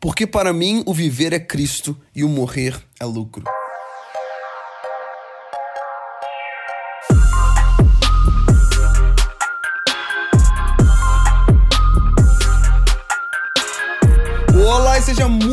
Porque para mim o viver é Cristo e o morrer é lucro.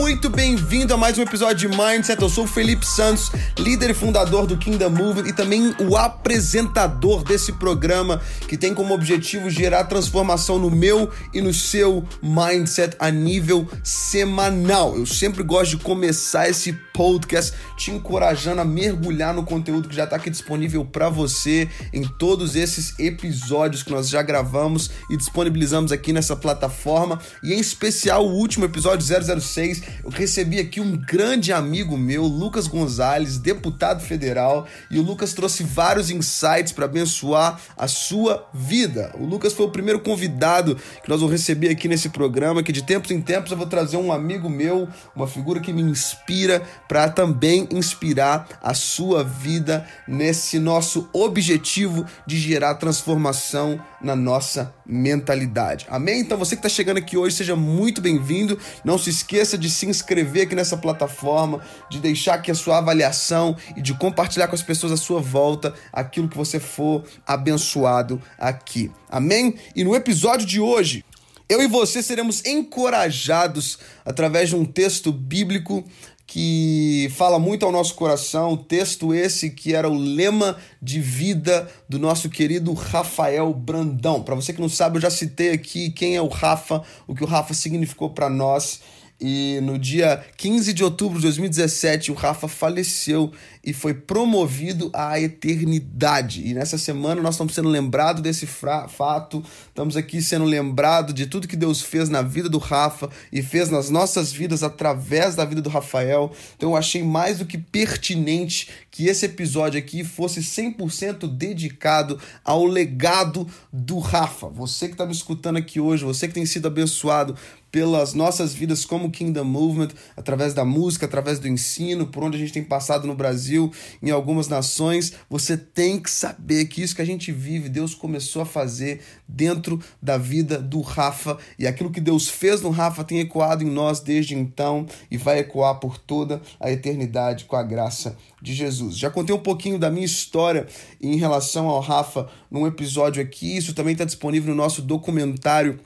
Muito bem-vindo a mais um episódio de Mindset. Eu sou o Felipe Santos, líder e fundador do Kingdom Movement e também o apresentador desse programa que tem como objetivo gerar transformação no meu e no seu mindset a nível semanal. Eu sempre gosto de começar esse podcast te encorajando a mergulhar no conteúdo que já está aqui disponível para você em todos esses episódios que nós já gravamos e disponibilizamos aqui nessa plataforma e em especial o último episódio 006, eu recebi aqui um grande amigo meu, Lucas Gonzalez, deputado federal, e o Lucas trouxe vários insights para abençoar a sua vida. O Lucas foi o primeiro convidado que nós vamos receber aqui nesse programa, que de tempos em tempos eu vou trazer um amigo meu, uma figura que me inspira para também inspirar a sua vida nesse nosso objetivo de gerar transformação na nossa mentalidade. Amém? Então você que está chegando aqui hoje, seja muito bem-vindo. Não se esqueça de se inscrever aqui nessa plataforma, de deixar aqui a sua avaliação e de compartilhar com as pessoas à sua volta aquilo que você for abençoado aqui. Amém? E no episódio de hoje, eu e você seremos encorajados através de um texto bíblico que fala muito ao nosso coração, texto esse que era o lema de vida do nosso querido Rafael Brandão. Para você que não sabe, eu já citei aqui quem é o Rafa, o que o Rafa significou para nós. E no dia 15 de outubro de 2017, o Rafa faleceu e foi promovido à eternidade. E nessa semana nós estamos sendo lembrados desse fato, estamos aqui sendo lembrados de tudo que Deus fez na vida do Rafa e fez nas nossas vidas através da vida do Rafael. Então eu achei mais do que pertinente que esse episódio aqui fosse 100% dedicado ao legado do Rafa. Você que está me escutando aqui hoje, você que tem sido abençoado pelas nossas vidas como Kingdom Movement, através da música, através do ensino, por onde a gente tem passado no Brasil, em algumas nações, você tem que saber que isso que a gente vive, Deus começou a fazer dentro da vida do Rafa, e aquilo que Deus fez no Rafa tem ecoado em nós desde então e vai ecoar por toda a eternidade com a graça de Jesus. Já contei um pouquinho da minha história em relação ao Rafa num episódio aqui, isso também está disponível no nosso documentário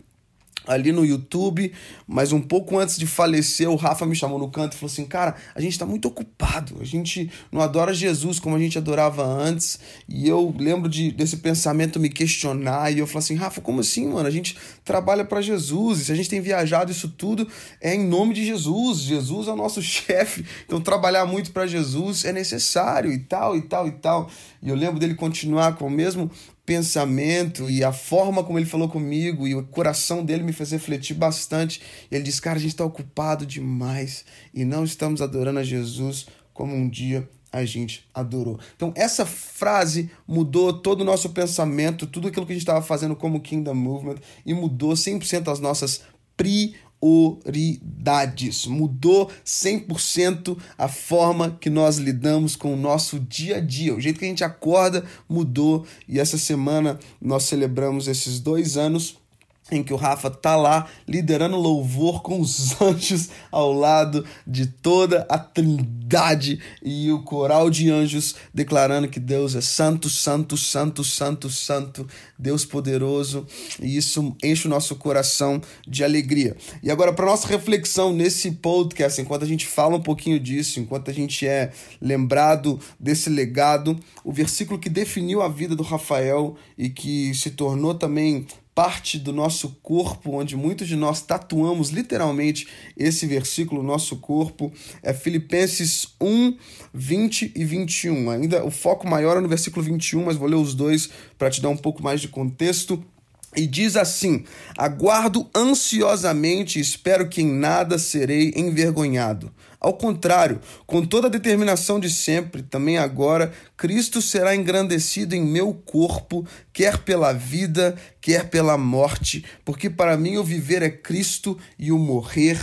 ali no YouTube, mas um pouco antes de falecer, o Rafa me chamou no canto e falou assim: Cara, a gente tá muito ocupado, a gente não adora Jesus como a gente adorava antes. E eu lembro de, desse pensamento me questionar, e eu falei assim: Rafa, como assim, mano? A gente trabalha para Jesus, e se a gente tem viajado isso tudo, é em nome de Jesus. Jesus é o nosso chefe, então trabalhar muito para Jesus é necessário, e tal, e tal, e tal. E eu lembro dele continuar com o mesmo pensamento e a forma como ele falou comigo e o coração dele me fez refletir bastante. Ele disse: Cara, a gente está ocupado demais e não estamos adorando a Jesus como um dia a gente adorou. Então, essa frase mudou todo o nosso pensamento, tudo aquilo que a gente estava fazendo como Kingdom Movement e mudou 100% as nossas prioridades prioridades. Mudou 100% a forma que nós lidamos com o nosso dia a dia. O jeito que a gente acorda mudou e essa semana nós celebramos esses dois anos em que o Rafa tá lá liderando louvor com os anjos ao lado de toda a trindade e o coral de anjos declarando que Deus é santo, santo, santo, santo, santo, Deus poderoso, e isso enche o nosso coração de alegria. E agora para nossa reflexão nesse podcast, enquanto a gente fala um pouquinho disso, enquanto a gente é lembrado desse legado, o versículo que definiu a vida do Rafael e que se tornou também parte do nosso corpo, onde muitos de nós tatuamos literalmente esse versículo no nosso corpo, é Filipenses 1, 20 e 21. Ainda o foco maior é no versículo 21, mas vou ler os dois para te dar um pouco mais de contexto. E diz assim: Aguardo ansiosamente e espero que em nada serei envergonhado. Ao contrário, com toda a determinação de sempre, também agora, Cristo será engrandecido em meu corpo, quer pela vida, quer pela morte, porque para mim o viver é Cristo e o morrer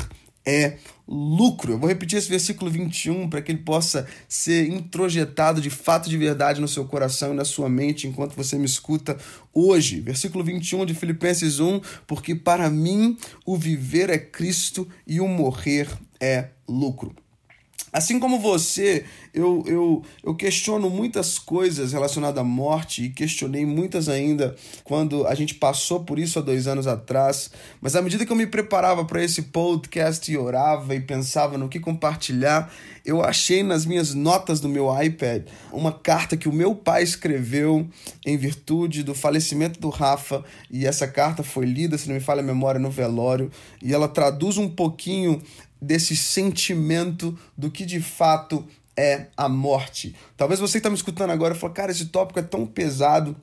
é lucro. Eu vou repetir esse versículo 21 para que ele possa ser introjetado de fato de verdade no seu coração e na sua mente enquanto você me escuta hoje. Versículo 21 de Filipenses 1: Porque para mim o viver é Cristo e o morrer é lucro. Assim como você, eu, eu, eu questiono muitas coisas relacionadas à morte e questionei muitas ainda quando a gente passou por isso há dois anos atrás. Mas à medida que eu me preparava para esse podcast e orava e pensava no que compartilhar, eu achei nas minhas notas do meu iPad uma carta que o meu pai escreveu em virtude do falecimento do Rafa. E essa carta foi lida, se não me falha a memória, no velório. E ela traduz um pouquinho desse sentimento do que de fato é a morte. Talvez você está me escutando agora fale, cara, esse tópico é tão pesado.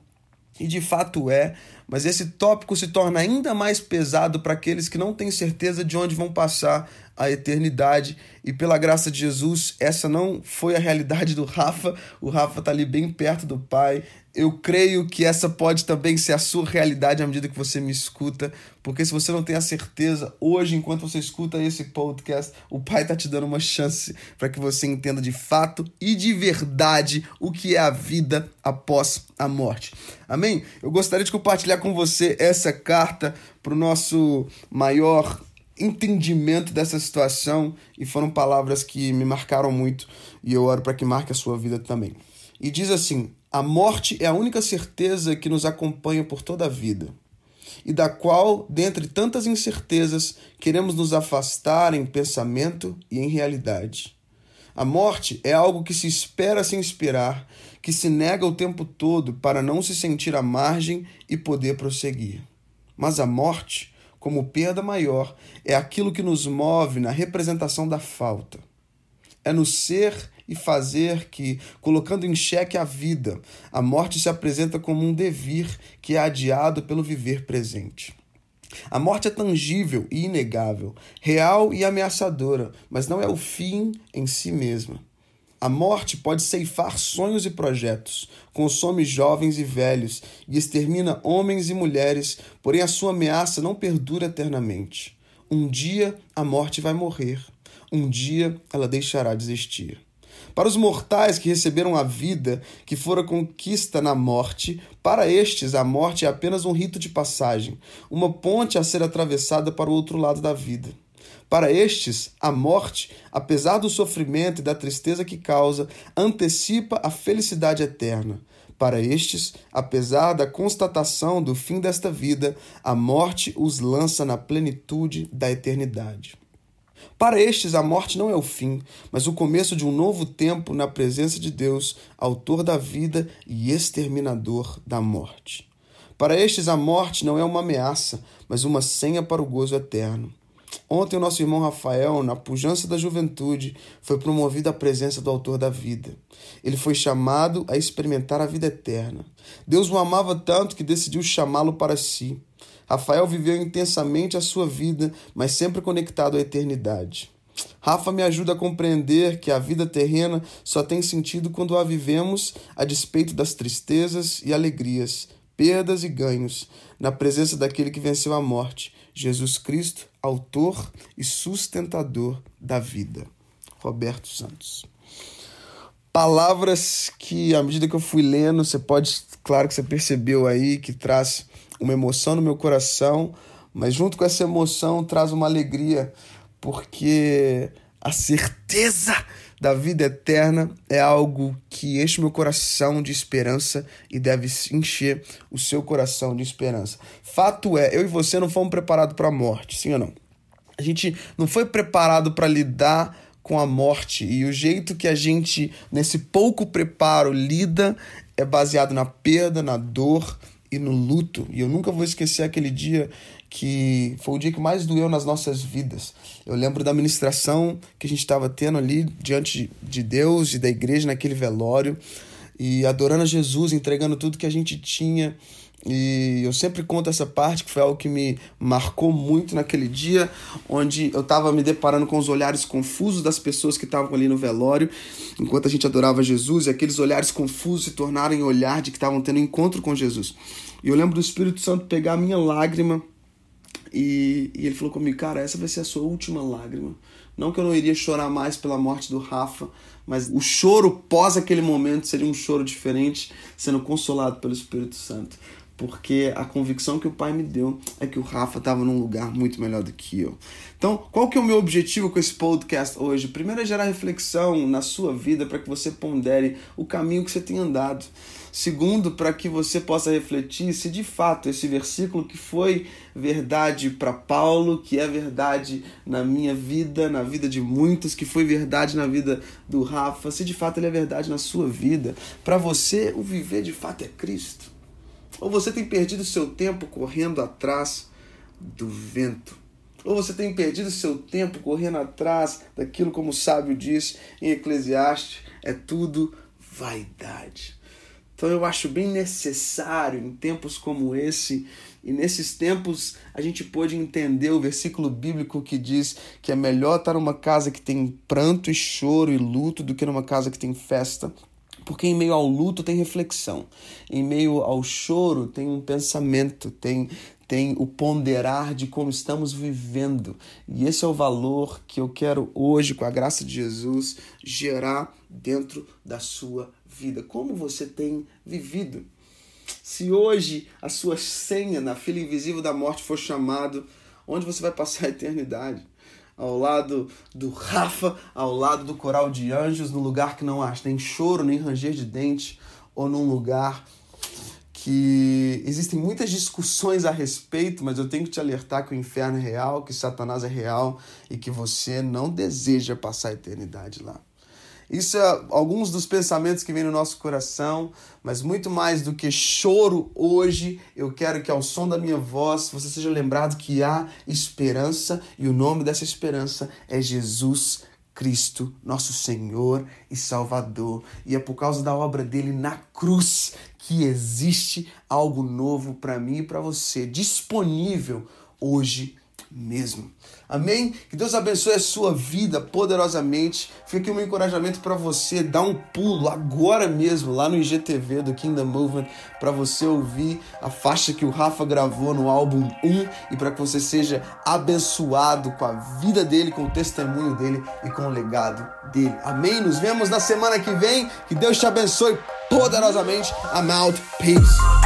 E de fato é, mas esse tópico se torna ainda mais pesado para aqueles que não têm certeza de onde vão passar a eternidade. E pela graça de Jesus, essa não foi a realidade do Rafa. O Rafa está ali bem perto do Pai eu creio que essa pode também ser a sua realidade à medida que você me escuta, porque se você não tem a certeza, hoje, enquanto você escuta esse podcast, o Pai está te dando uma chance para que você entenda de fato e de verdade o que é a vida após a morte. Amém? Eu gostaria de compartilhar com você essa carta para o nosso maior entendimento dessa situação e foram palavras que me marcaram muito e eu oro para que marque a sua vida também. E diz assim: a morte é a única certeza que nos acompanha por toda a vida, e da qual, dentre tantas incertezas, queremos nos afastar em pensamento e em realidade. A morte é algo que se espera sem esperar, que se nega o tempo todo para não se sentir à margem e poder prosseguir. Mas a morte, como perda maior, é aquilo que nos move na representação da falta. É no ser e fazer que, colocando em xeque a vida, a morte se apresenta como um devir que é adiado pelo viver presente. A morte é tangível e inegável, real e ameaçadora, mas não é o fim em si mesma. A morte pode ceifar sonhos e projetos, consome jovens e velhos e extermina homens e mulheres, porém a sua ameaça não perdura eternamente. Um dia a morte vai morrer, um dia ela deixará de existir. Para os mortais que receberam a vida que fora conquista na morte, para estes a morte é apenas um rito de passagem, uma ponte a ser atravessada para o outro lado da vida. Para estes, a morte, apesar do sofrimento e da tristeza que causa, antecipa a felicidade eterna. Para estes, apesar da constatação do fim desta vida, a morte os lança na plenitude da eternidade. Para estes, a morte não é o fim, mas o começo de um novo tempo na presença de Deus, Autor da vida e exterminador da morte. Para estes, a morte não é uma ameaça, mas uma senha para o gozo eterno. Ontem, o nosso irmão Rafael, na pujança da juventude, foi promovido à presença do Autor da vida. Ele foi chamado a experimentar a vida eterna. Deus o amava tanto que decidiu chamá-lo para si. Rafael viveu intensamente a sua vida, mas sempre conectado à eternidade. Rafa me ajuda a compreender que a vida terrena só tem sentido quando a vivemos a despeito das tristezas e alegrias, perdas e ganhos, na presença daquele que venceu a morte, Jesus Cristo, autor e sustentador da vida. Roberto Santos. Palavras que, à medida que eu fui lendo, você pode, claro que você percebeu aí, que traz uma emoção no meu coração, mas junto com essa emoção traz uma alegria, porque a certeza da vida eterna é algo que enche meu coração de esperança e deve encher o seu coração de esperança. Fato é, eu e você não fomos preparados para a morte, sim ou não? A gente não foi preparado para lidar com a morte e o jeito que a gente, nesse pouco preparo, lida é baseado na perda, na dor, e no luto. E eu nunca vou esquecer aquele dia que foi o dia que mais doeu nas nossas vidas. Eu lembro da ministração que a gente estava tendo ali diante de Deus e da igreja naquele velório e adorando a Jesus, entregando tudo que a gente tinha. E eu sempre conto essa parte, que foi algo que me marcou muito naquele dia, onde eu estava me deparando com os olhares confusos das pessoas que estavam ali no velório, enquanto a gente adorava Jesus, e aqueles olhares confusos se tornaram em olhar de que estavam tendo encontro com Jesus. E eu lembro do Espírito Santo pegar a minha lágrima E, e ele falou comigo, cara, essa vai ser a sua última lágrima. Não que eu não iria chorar mais pela morte do Rafa, mas o choro pós aquele momento seria um choro diferente, sendo consolado pelo Espírito Santo. Porque a convicção que o pai me deu é que o Rafa estava num lugar muito melhor do que eu. Então, qual que é o meu objetivo com esse podcast hoje? Primeiro é gerar reflexão na sua vida para que você pondere o caminho que você tem andado. Segundo, para que você possa refletir se de fato esse versículo que foi verdade para Paulo, que é verdade na minha vida, na vida de muitos, que foi verdade na vida do Rafa, se de fato ele é verdade na sua vida. Para você, o viver de fato é Cristo. Ou você tem perdido seu tempo correndo atrás do vento. Ou você tem perdido seu tempo correndo atrás daquilo como o sábio diz em Eclesiastes, é tudo vaidade. Então eu acho bem necessário em tempos como esse, e nesses tempos a gente pôde entender o versículo bíblico que diz que é melhor estar numa casa que tem pranto e choro e luto do que numa casa que tem festa. Porque em meio ao luto tem reflexão, em meio ao choro tem um pensamento, tem, tem o ponderar de como estamos vivendo. E esse é o valor que eu quero hoje, com a graça de Jesus, gerar dentro da sua vida. Como você tem vivido? Se hoje a sua senha na fila invisível da morte for chamado, onde você vai passar a eternidade? Ao lado do Rafa, ao lado do coral de anjos, no lugar que não há nem choro, nem ranger de dente, ou num lugar que existem muitas discussões a respeito, mas eu tenho que te alertar que o inferno é real, que Satanás é real e que você não deseja passar a eternidade lá. Isso é alguns dos pensamentos que vêm no nosso coração, mas muito mais do que choro hoje, eu quero que ao som da minha voz você seja lembrado que há esperança e o nome dessa esperança é Jesus Cristo, nosso Senhor e Salvador. E é por causa da obra dele na cruz que existe algo novo para mim e para você, disponível hoje mesmo. Amém? Que Deus abençoe a sua vida poderosamente. Fica aqui um encorajamento para você dar um pulo agora mesmo lá no IGTV do Kingdom Movement para você ouvir a faixa que o Rafa gravou no álbum 1 e para que você seja abençoado com a vida dele, com o testemunho dele e com o legado dele. Amém? Nos vemos na semana que vem. Que Deus te abençoe poderosamente. I'm out. Peace.